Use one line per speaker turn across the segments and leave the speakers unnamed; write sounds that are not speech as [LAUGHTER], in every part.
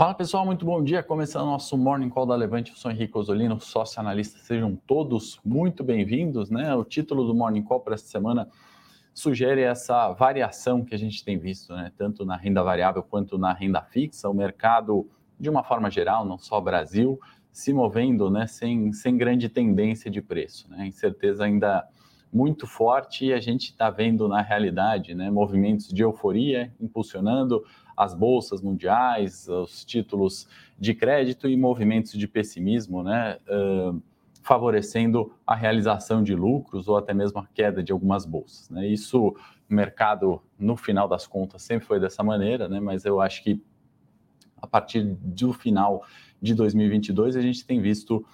Fala pessoal, muito bom dia. Começando nosso Morning Call da Levante, eu sou Henrique Osolino, sócio analista. Sejam todos muito bem-vindos. Né? O título do Morning Call para esta semana sugere essa variação que a gente tem visto, né? tanto na renda variável quanto na renda fixa. O mercado, de uma forma geral, não só Brasil, se movendo né? sem, sem grande tendência de preço. Né? Incerteza ainda muito forte e a gente está vendo na realidade né? movimentos de euforia impulsionando as bolsas mundiais, os títulos de crédito e movimentos de pessimismo, né, uh, favorecendo a realização de lucros ou até mesmo a queda de algumas bolsas. Né? Isso, o mercado, no final das contas, sempre foi dessa maneira, né? mas eu acho que a partir do final de 2022 a gente tem visto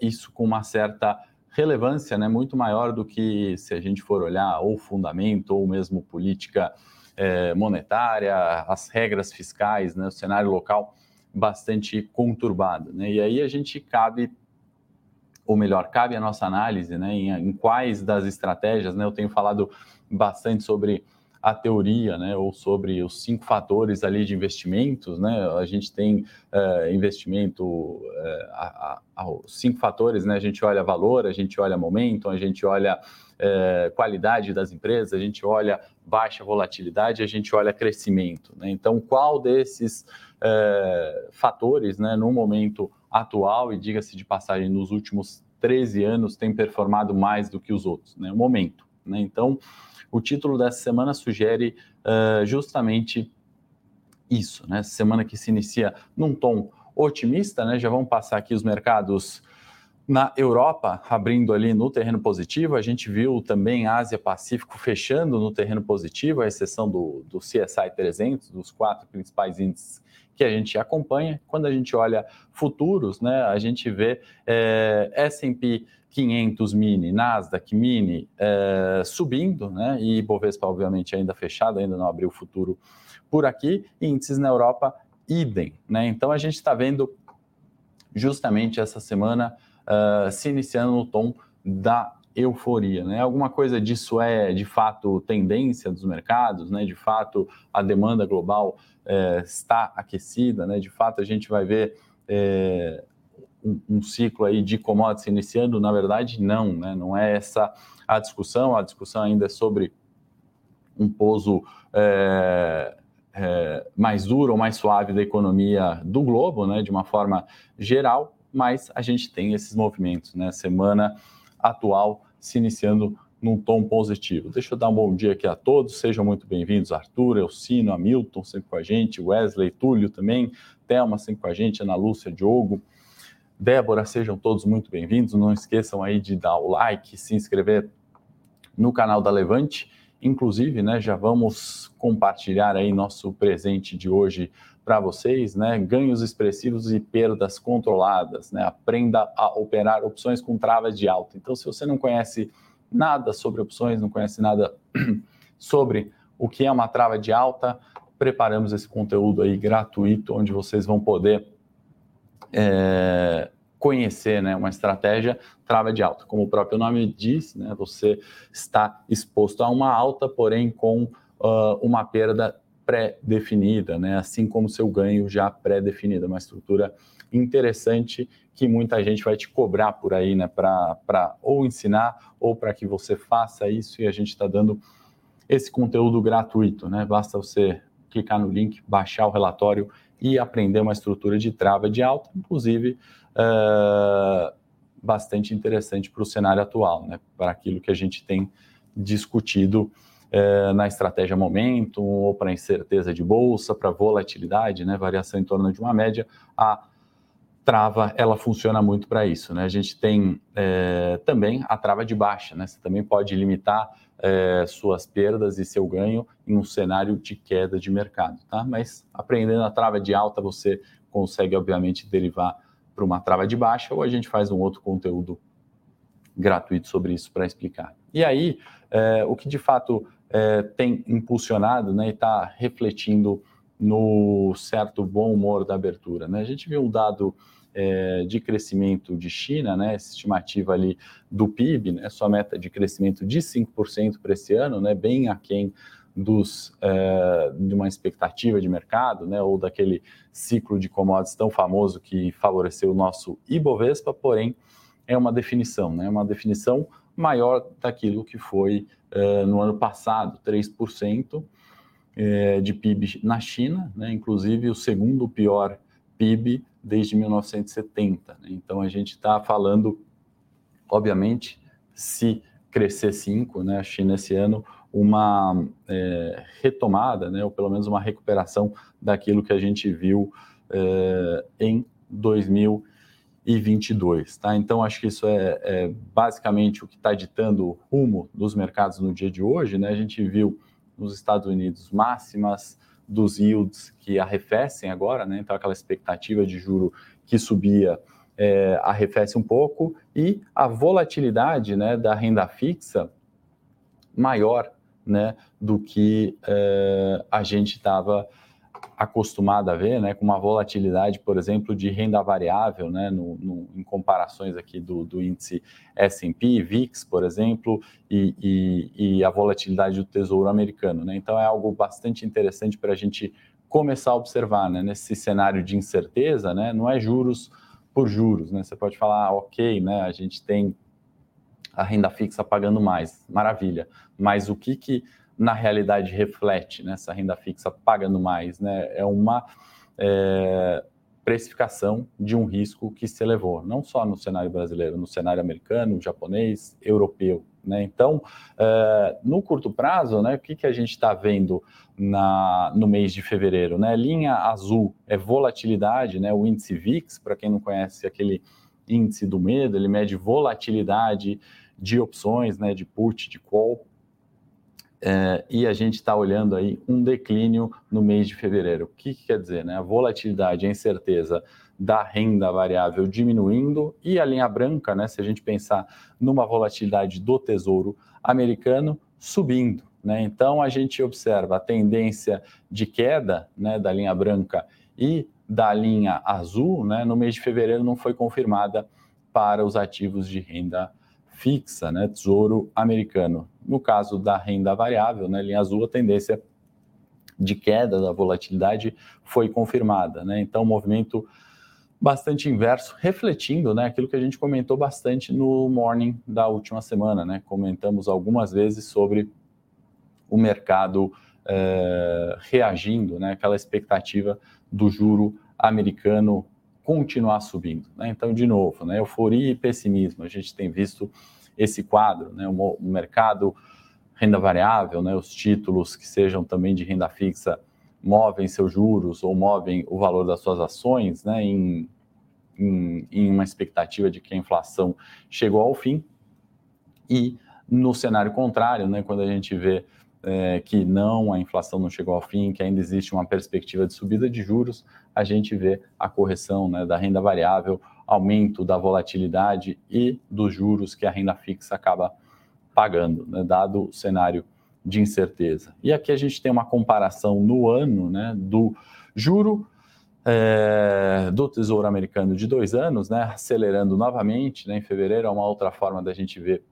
isso com uma certa relevância, né, muito maior do que se a gente for olhar ou fundamento ou mesmo política é, monetária, as regras fiscais, né, o cenário local bastante conturbado. Né? E aí a gente cabe, ou melhor, cabe a nossa análise né, em, em quais das estratégias, né, eu tenho falado bastante sobre a teoria, né, ou sobre os cinco fatores ali de investimentos, né, a gente tem uh, investimento, uh, a, a, a, os cinco fatores, né, a gente olha valor, a gente olha momento, a gente olha uh, qualidade das empresas, a gente olha baixa volatilidade, a gente olha crescimento, né, então qual desses fatores, né, no momento atual, e diga-se de passagem, nos últimos 13 anos, tem performado mais do que os outros, né, o momento, né, então o título dessa semana sugere uh, justamente isso, né? Semana que se inicia num tom otimista, né? Já vamos passar aqui os mercados na Europa, abrindo ali no terreno positivo, a gente viu também Ásia Pacífico fechando no terreno positivo, à exceção do, do CSI 300, dos quatro principais índices que a gente acompanha. Quando a gente olha futuros, né, a gente vê é, S&P 500 mini, Nasdaq mini é, subindo, né, e Bovespa obviamente ainda fechado, ainda não abriu o futuro por aqui, índices na Europa idem, né, então a gente está vendo justamente essa semana uh, se iniciando no tom da euforia, né? Alguma coisa disso é de fato tendência dos mercados, né? De fato a demanda global é, está aquecida, né? De fato a gente vai ver é, um, um, ciclo aí de commodities iniciando, na verdade não, né? Não é essa a discussão, a discussão ainda é sobre um pouso é, é, mais duro ou mais suave da economia do globo, né? De uma forma geral, mas a gente tem esses movimentos, né? Semana atual se iniciando num tom positivo. Deixa eu dar um bom dia aqui a todos, sejam muito bem-vindos, Arthur, Elcino, Hamilton sempre com a gente, Wesley, Túlio também, Thelma sempre com a gente, Ana Lúcia, Diogo, Débora, sejam todos muito bem-vindos, não esqueçam aí de dar o like, se inscrever no canal da Levante, inclusive, né, já vamos compartilhar aí nosso presente de hoje para vocês, né? Ganhos expressivos e perdas controladas, né? Aprenda a operar opções com travas de alta. Então, se você não conhece nada sobre opções, não conhece nada [CLEARS THROAT] sobre o que é uma trava de alta, preparamos esse conteúdo aí gratuito, onde vocês vão poder é, conhecer né, uma estratégia trava de alta. Como o próprio nome diz, né, você está exposto a uma alta, porém com uh, uma perda pré-definida, né? assim como seu ganho já pré-definido, uma estrutura interessante que muita gente vai te cobrar por aí, né, para ou ensinar ou para que você faça isso e a gente está dando esse conteúdo gratuito, né? Basta você clicar no link, baixar o relatório e aprender uma estrutura de trava de alta, inclusive uh, bastante interessante para o cenário atual, né? Para aquilo que a gente tem discutido é, na estratégia momento ou para incerteza de bolsa, para volatilidade, né, variação em torno de uma média, a trava ela funciona muito para isso. Né? A gente tem é, também a trava de baixa, né? você também pode limitar é, suas perdas e seu ganho em um cenário de queda de mercado. Tá? Mas aprendendo a trava de alta, você consegue, obviamente, derivar para uma trava de baixa, ou a gente faz um outro conteúdo gratuito sobre isso para explicar. E aí, é, o que de fato é, tem impulsionado né, e está refletindo no certo bom humor da abertura. Né? A gente viu um dado é, de crescimento de China, né, estimativa ali do PIB, né, sua meta de crescimento de 5% para esse ano, né, bem aquém dos, é, de uma expectativa de mercado, né, ou daquele ciclo de commodities tão famoso que favoreceu o nosso Ibovespa, porém é uma definição, né, uma definição maior daquilo que foi é, no ano passado, 3% é, de PIB na China, né, inclusive o segundo pior PIB desde 1970. Né? Então a gente está falando, obviamente, se crescer 5, né, a China esse ano, uma é, retomada, né, ou pelo menos uma recuperação daquilo que a gente viu é, em 2022. Tá? Então, acho que isso é, é basicamente o que está ditando o rumo dos mercados no dia de hoje. Né? A gente viu nos Estados Unidos máximas dos yields que arrefecem agora, né? então aquela expectativa de juro que subia é, arrefece um pouco e a volatilidade né, da renda fixa maior né, do que é, a gente estava acostumado a ver, né, com uma volatilidade, por exemplo, de renda variável, né, no, no, em comparações aqui do, do índice S&P, VIX, por exemplo, e, e, e, a volatilidade do Tesouro Americano. Né? Então é algo bastante interessante para a gente começar a observar, né, nesse cenário de incerteza, né, não é juros por juros, né? Você pode falar, ah, ok, né, a gente tem a renda fixa pagando mais, maravilha. Mas o que que na realidade reflete né, renda fixa pagando mais, né? É uma é, precificação de um risco que se elevou, não só no cenário brasileiro, no cenário americano, japonês, europeu. Né? Então, é, no curto prazo, né, o que, que a gente está vendo na, no mês de fevereiro? Né? Linha azul é volatilidade, né? o índice VIX, para quem não conhece aquele índice do medo, ele mede volatilidade de opções, né, de put, de call, é, e a gente está olhando aí um declínio no mês de fevereiro. O que, que, quer dizer? Né? A volatilidade, a incerteza da renda variável diminuindo e a linha branca, né, se a gente pensar numa volatilidade do tesouro americano, subindo. Né? Então a gente observa a tendência de queda né, da linha branca e da linha azul, né, no mês de fevereiro não foi confirmada para os ativos de renda fixa, né, tesouro americano. No caso da renda variável, né, linha azul, a tendência de queda da volatilidade foi confirmada. Né? Então, movimento bastante inverso, refletindo né, aquilo que a gente comentou bastante no morning da última semana. Né? Comentamos algumas vezes sobre o mercado é, reagindo, né, aquela expectativa do juro americano continuar subindo. Né? Então, de novo, né, euforia e pessimismo. A gente tem visto esse quadro, né, o, mercado renda variável, né, os títulos que sejam também de renda fixa movem seus juros ou movem o valor das suas ações né, em, em, em uma expectativa de que a inflação chegou ao fim. E no cenário contrário, né, quando a gente vê é, que não, a inflação não chegou ao fim, que ainda existe uma perspectiva de subida de juros, a gente vê a correção né, da renda variável, aumento da volatilidade e dos juros que a renda fixa acaba pagando, né, dado o cenário de incerteza. E aqui a gente tem uma comparação no ano né, do juro é, do Tesouro Americano de dois anos, né, acelerando novamente né, em fevereiro, é uma outra forma da gente ver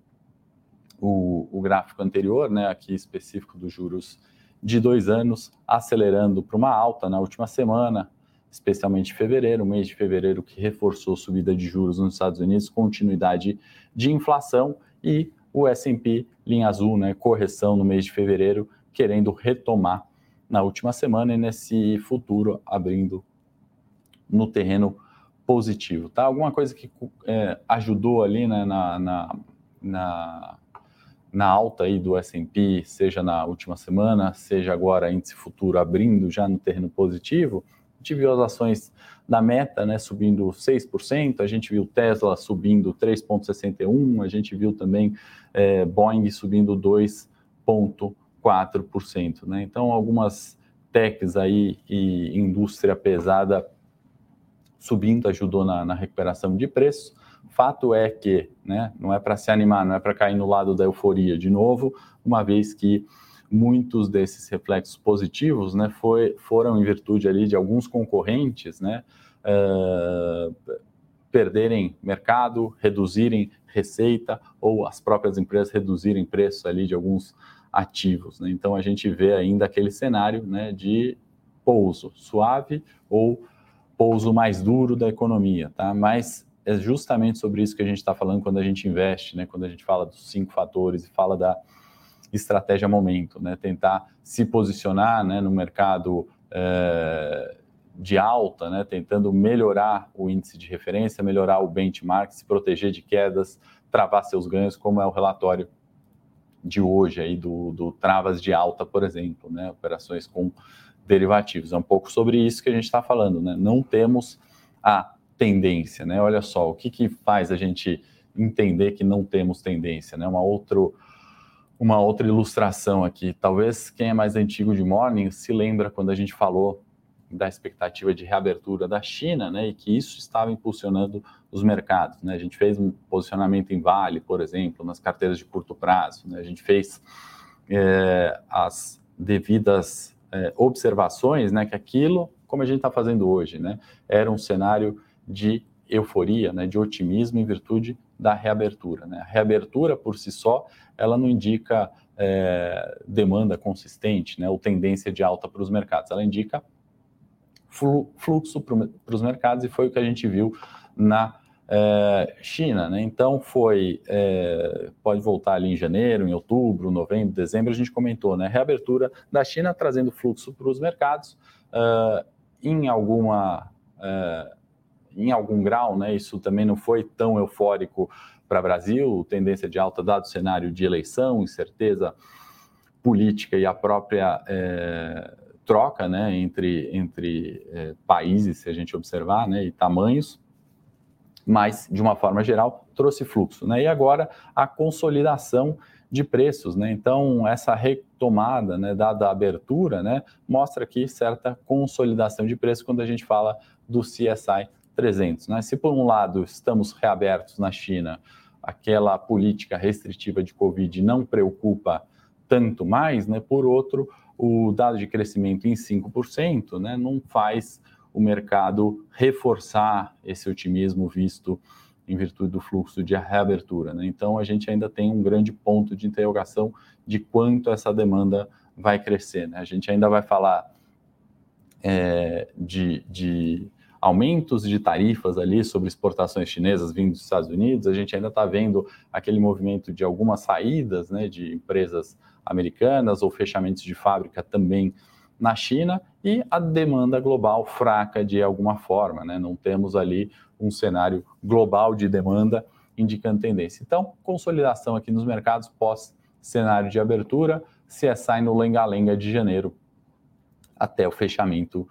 o, o gráfico anterior, né, aqui específico dos juros de dois anos, acelerando para uma alta na última semana, especialmente fevereiro, mês de fevereiro que reforçou subida de juros nos Estados Unidos, continuidade de inflação e o S&P linha azul, né, correção no mês de fevereiro, querendo retomar na última semana e nesse futuro abrindo no terreno positivo, tá? Alguma coisa que é, ajudou ali né, na, na, na na alta aí do S&P, seja na última semana, seja agora índice futuro abrindo já no terreno positivo, a gente viu as ações da Meta, né, subindo 6%, a gente viu Tesla subindo 3,61%, a gente viu também é, Boeing subindo 2,4%. Né? Então, algumas techs aí e indústria pesada subindo ajudou na, na recuperação de preço. Fato é que, né, não é para se animar, não é para cair no lado da euforia de novo, uma vez que muitos desses reflexos positivos, né, foi, foram em virtude ali de alguns concorrentes, né, uh, perderem mercado, reduzirem receita ou as próprias empresas reduzirem preço ali de alguns ativos. Né? Então a gente vê ainda aquele cenário né, de pouso suave ou pouso mais duro da economia, tá? Mas é justamente sobre isso que a gente está falando quando a gente investe, né? Quando a gente fala dos cinco fatores e fala da estratégia momento, né? Tentar se posicionar, né, no mercado é, de alta, né? Tentando melhorar o índice de referência, melhorar o benchmark, se proteger de quedas, travar seus ganhos, como é o relatório de hoje aí do, do travas de alta, por exemplo, né? Operações com derivativos. É um pouco sobre isso que a gente está falando, né? Não temos a tendência, né? Olha só, o que, que faz a gente entender que não temos tendência, né? Uma, outro, uma outra ilustração aqui. Talvez quem é mais antigo de Morning se lembra quando a gente falou da expectativa de reabertura da China, né? E que isso estava impulsionando os mercados, né? A gente fez um posicionamento em Vale, por exemplo, nas carteiras de curto prazo, né? A gente fez é, as devidas é, observações, né, que aquilo, como a gente está fazendo hoje, né, era um cenário de euforia, né, de otimismo em virtude da reabertura. Né? A reabertura por si só, ela não indica é, demanda consistente, né, ou tendência de alta para os mercados, ela indica fluxo para os mercados e foi o que a gente viu na é, China, né? Então foi, é, pode voltar ali em janeiro, em outubro, novembro, dezembro, a gente comentou, né? Reabertura da China trazendo fluxo para os mercados, uh, em alguma, uh, em algum grau, né? Isso também não foi tão eufórico para o Brasil, tendência de alta dado o cenário de eleição, incerteza política e a própria é, troca, né? Entre entre é, países, se a gente observar, né? E tamanhos mas de uma forma geral trouxe fluxo, né? E agora a consolidação de preços, né? Então essa retomada, né, dada a abertura, né, mostra aqui certa consolidação de preço quando a gente fala do CSI 300, né? Se por um lado estamos reabertos na China, aquela política restritiva de Covid não preocupa tanto mais, né? Por outro, o dado de crescimento em 5%, né, não faz o mercado reforçar esse otimismo visto em virtude do fluxo de reabertura. Né? Então, a gente ainda tem um grande ponto de interrogação de quanto essa demanda vai crescer. Né? A gente ainda vai falar é, de, de, aumentos de tarifas ali sobre exportações chinesas vindo dos Estados Unidos. A gente ainda está vendo aquele movimento de algumas saídas né, de empresas americanas ou fechamentos de fábrica também na China e a demanda global fraca de alguma forma, né? Não temos ali um cenário global de demanda indicando tendência. Então, consolidação aqui nos mercados pós cenário de abertura, CSI no lenga-lenga de janeiro até o fechamento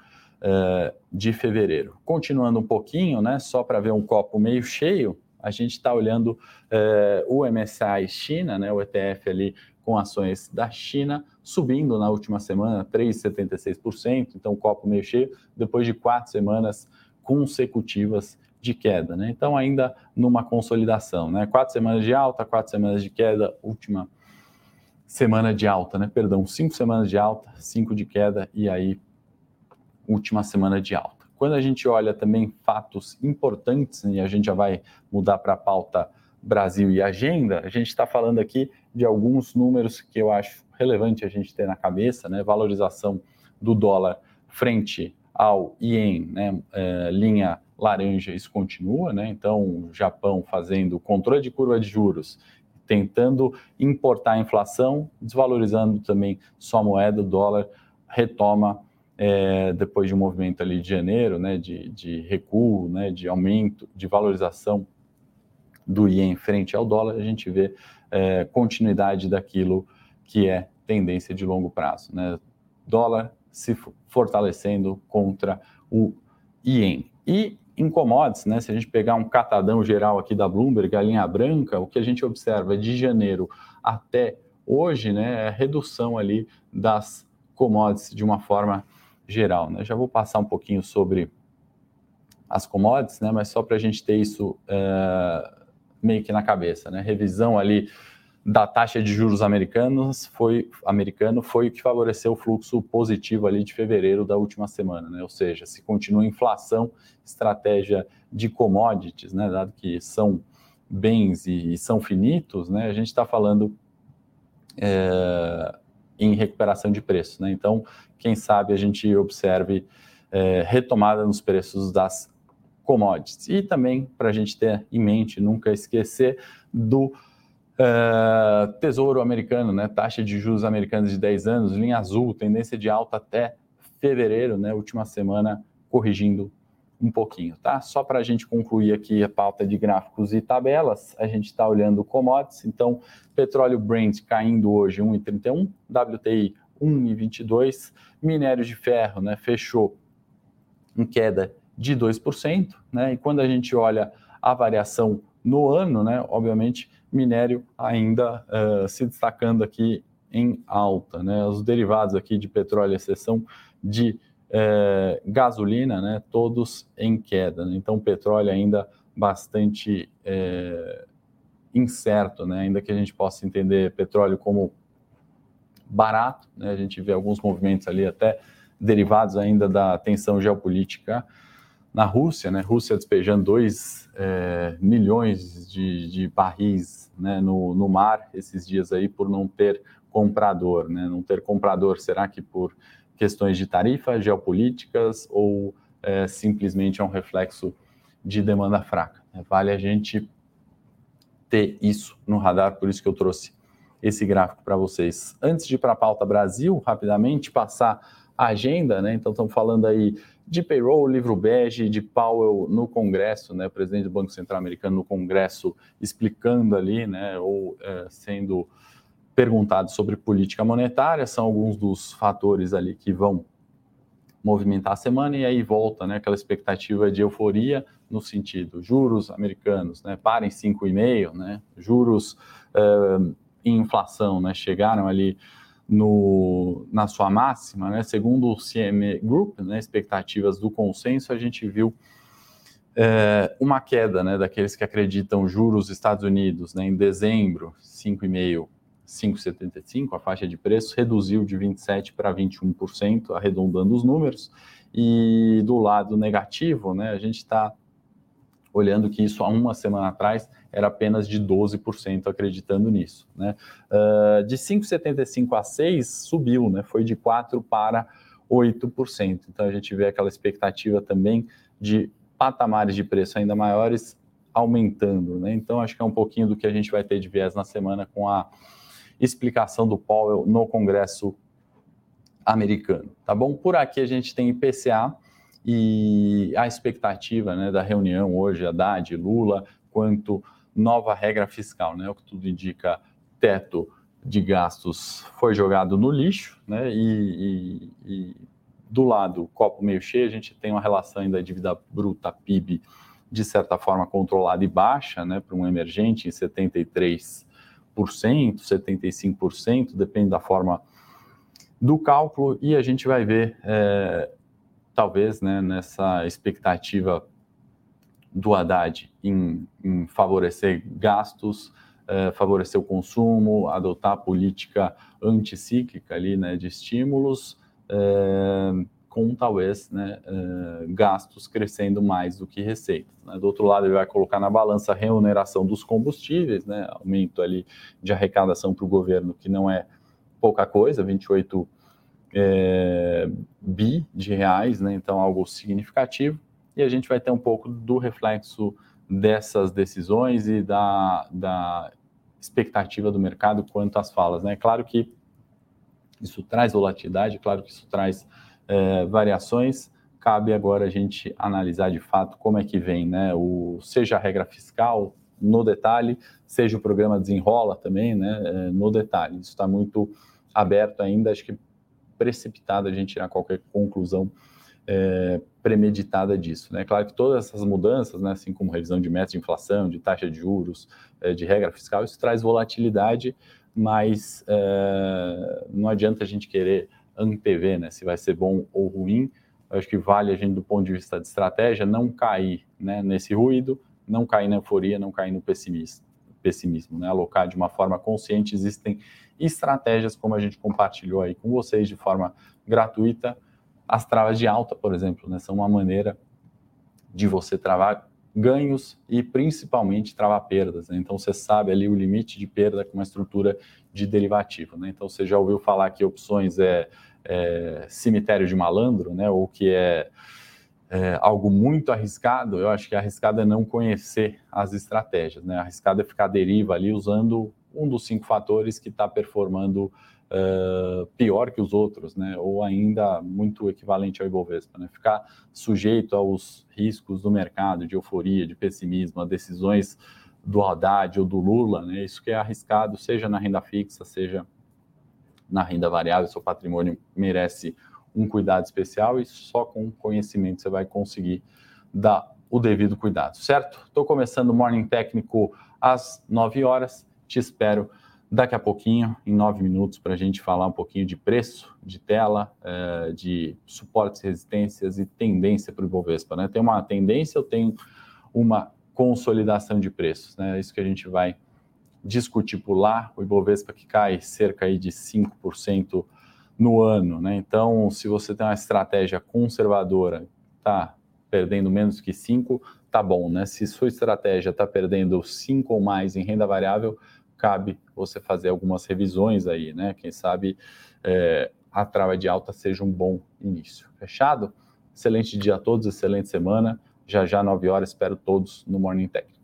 de fevereiro. Continuando um pouquinho, né? Só para ver um copo meio cheio, a gente está olhando uh, o MSCI China, né? O ETF ali com ações da China subindo na última semana 3,76%, então copo meio cheio, depois de quatro semanas consecutivas de queda, né? Então ainda numa consolidação, né? Quatro semanas de alta, quatro semanas de queda, última semana de alta, né? Perdão, cinco semanas de alta, cinco de queda e aí última semana de alta. Quando a gente olha também fatos importantes, e a gente já vai mudar para a pauta Brasil e agenda, a gente está falando aqui de alguns números que eu acho relevante a gente ter na cabeça, né? Valorização do dólar frente ao ien, né? É, linha laranja, isso continua, né? Então, o Japão fazendo controle de curva de juros, tentando importar a inflação, desvalorizando também sua moeda, o dólar retoma é, depois de um movimento ali de janeiro, né? De, de recuo, né? De aumento, de valorização do ien frente ao dólar, a gente vê é, continuidade daquilo que é tendência de longo prazo. Né? Dólar se fortalecendo contra o ien. E em commodities, né, se a gente pegar um catadão geral aqui da Bloomberg, a linha branca, o que a gente observa de janeiro até hoje né, é a redução ali das commodities de uma forma geral. Né? Já vou passar um pouquinho sobre as commodities, né, mas só para a gente ter isso é, meio que na cabeça, né? Revisão ali da taxa de juros americanos foi americano foi o que favoreceu o fluxo positivo ali de fevereiro da última semana, né? Ou seja, se continua inflação, estratégia de commodities, né? Dado que são bens e, e são finitos, né? A gente está falando é, em recuperação de preço. Né? Então, quem sabe a gente observe é, retomada nos preços das commodities. E também para a gente ter em mente, nunca esquecer do uh, Tesouro americano, né? taxa de juros americanos de 10 anos, linha azul, tendência de alta até fevereiro, né? última semana corrigindo um pouquinho, tá? Só para a gente concluir aqui a pauta de gráficos e tabelas, a gente está olhando commodities, então petróleo Brent caindo hoje 1,31, WTI 1,22, minério de ferro, né, fechou em queda de 2%, né? E quando a gente olha a variação no ano, né, obviamente, minério ainda uh, se destacando aqui em alta, né? Os derivados aqui de petróleo, exceção de uh, gasolina, né, todos em queda. Né? Então, petróleo ainda bastante uh, incerto, né? Ainda que a gente possa entender petróleo como barato, né? A gente vê alguns movimentos ali até derivados ainda da tensão geopolítica na Rússia, né? Rússia despejando 2 é, milhões de, de barris né, no, no mar esses dias aí por não ter comprador, né? Não ter comprador, será que por questões de tarifa, geopolíticas ou é, simplesmente é um reflexo de demanda fraca? Vale a gente ter isso no radar, por isso que eu trouxe esse gráfico para vocês. Antes de ir para a pauta Brasil, rapidamente passar a agenda, né? Então estamos falando aí de payroll, livro bege, de Powell no Congresso, né? O presidente do Banco Central Americano no Congresso explicando ali, né? Ou é, sendo perguntado sobre política monetária, são alguns dos fatores ali que vão movimentar a semana e aí volta, né? Aquela expectativa de euforia no sentido juros americanos, né? Parem 5,5, né? Juros uh, em inflação, né? Chegaram ali no, na sua máxima, né? segundo o CME Group, né, expectativas do consenso, a gente viu é, uma queda né, daqueles que acreditam juros Estados Unidos né, em dezembro, 5,5%, 5,75%, a faixa de preço reduziu de 27% para 21%, arredondando os números, e do lado negativo, né, a gente está olhando que isso há uma semana atrás era apenas de 12% acreditando nisso. Né? Uh, de 5,75 a 6 subiu, né? foi de 4 para 8%. Então a gente vê aquela expectativa também de patamares de preço ainda maiores aumentando. Né? Então acho que é um pouquinho do que a gente vai ter de viés na semana com a explicação do Powell no Congresso americano. Tá bom? Por aqui a gente tem IPCA e a expectativa né, da reunião hoje, Haddad, Lula, quanto nova regra fiscal, né? O que tudo indica, teto de gastos foi jogado no lixo, né? E, e, e do lado, copo meio cheio, a gente tem uma relação ainda dívida bruta PIB de certa forma controlada e baixa, né? Para um emergente em 73%, 75%, depende da forma do cálculo, e a gente vai ver, é, talvez, né, nessa expectativa do Haddad em, em favorecer gastos, eh, favorecer o consumo, adotar política anticíclica ali, né, de estímulos, eh, com talvez né, eh, gastos crescendo mais do que receitas. Né? Do outro lado, ele vai colocar na balança a remuneração dos combustíveis, né, aumento ali de arrecadação para o governo, que não é pouca coisa, 28 é, bi de reais, né, então algo significativo e a gente vai ter um pouco do reflexo dessas decisões e da, da expectativa do mercado quanto às falas. Né? Claro que isso traz volatilidade, claro que isso traz é, variações, cabe agora a gente analisar de fato como é que vem, né? O, seja a regra fiscal no detalhe, seja o programa desenrola também, né? É, no detalhe. Isso está muito aberto ainda, acho que precipitado a gente tirar qualquer conclusão é, premeditada disso. Né? Claro que todas essas mudanças, né, assim como revisão de metas de inflação, de taxa de juros, é, de regra fiscal, isso traz volatilidade, mas é, não adianta a gente querer antever né, se vai ser bom ou ruim. Eu acho que vale a gente, do ponto de vista de estratégia, não cair né, nesse ruído, não cair na euforia, não cair no pessimismo, pessimismo né? alocar de uma forma consciente. Existem estratégias, como a gente compartilhou aí com vocês, de forma gratuita, as travas de alta, por exemplo, né, são uma maneira de você travar ganhos e principalmente travar perdas. Né? Então você sabe ali o limite de perda com uma estrutura de derivativo. Né? Então, você já ouviu falar que opções é, é cemitério de malandro, né? ou que é, é, algo muito arriscado? Eu acho que arriscado é não conhecer as estratégias. Né? Arriscado é ficar deriva ali usando um dos cinco fatores que está performando uh, pior que os outros, né? ou ainda muito equivalente ao Ibovespa. Né? Ficar sujeito aos riscos do mercado, de euforia, de pessimismo, a decisões do Haddad ou do Lula, né? Isso que é arriscado, seja na renda fixa, seja na renda variável, seu patrimônio merece um cuidado especial e só com conhecimento você vai conseguir dar o devido cuidado, certo? Estou começando o Morning Técnico às 9 horas, te espero daqui a pouquinho, em 9 minutos, para a gente falar um pouquinho de preço, de tela, eh, de suportes, resistências e tendência para o Ibovespa, né? Tem uma tendência, eu tenho uma consolidação de preços. Né? É isso que a gente vai discutir por lá. O Ibovespa que cai cerca aí de 5% no ano. Né? Então, se você tem uma estratégia conservadora, tá perdendo menos que 5, tá bom. Né? Se sua estratégia está perdendo 5 ou mais em renda variável, cabe você fazer algumas revisões aí, né? Quem sabe é, a trava de alta seja um bom início. Fechado? Excelente dia a todos, excelente semana. Já já, 9 horas, espero todos no Morning Tech.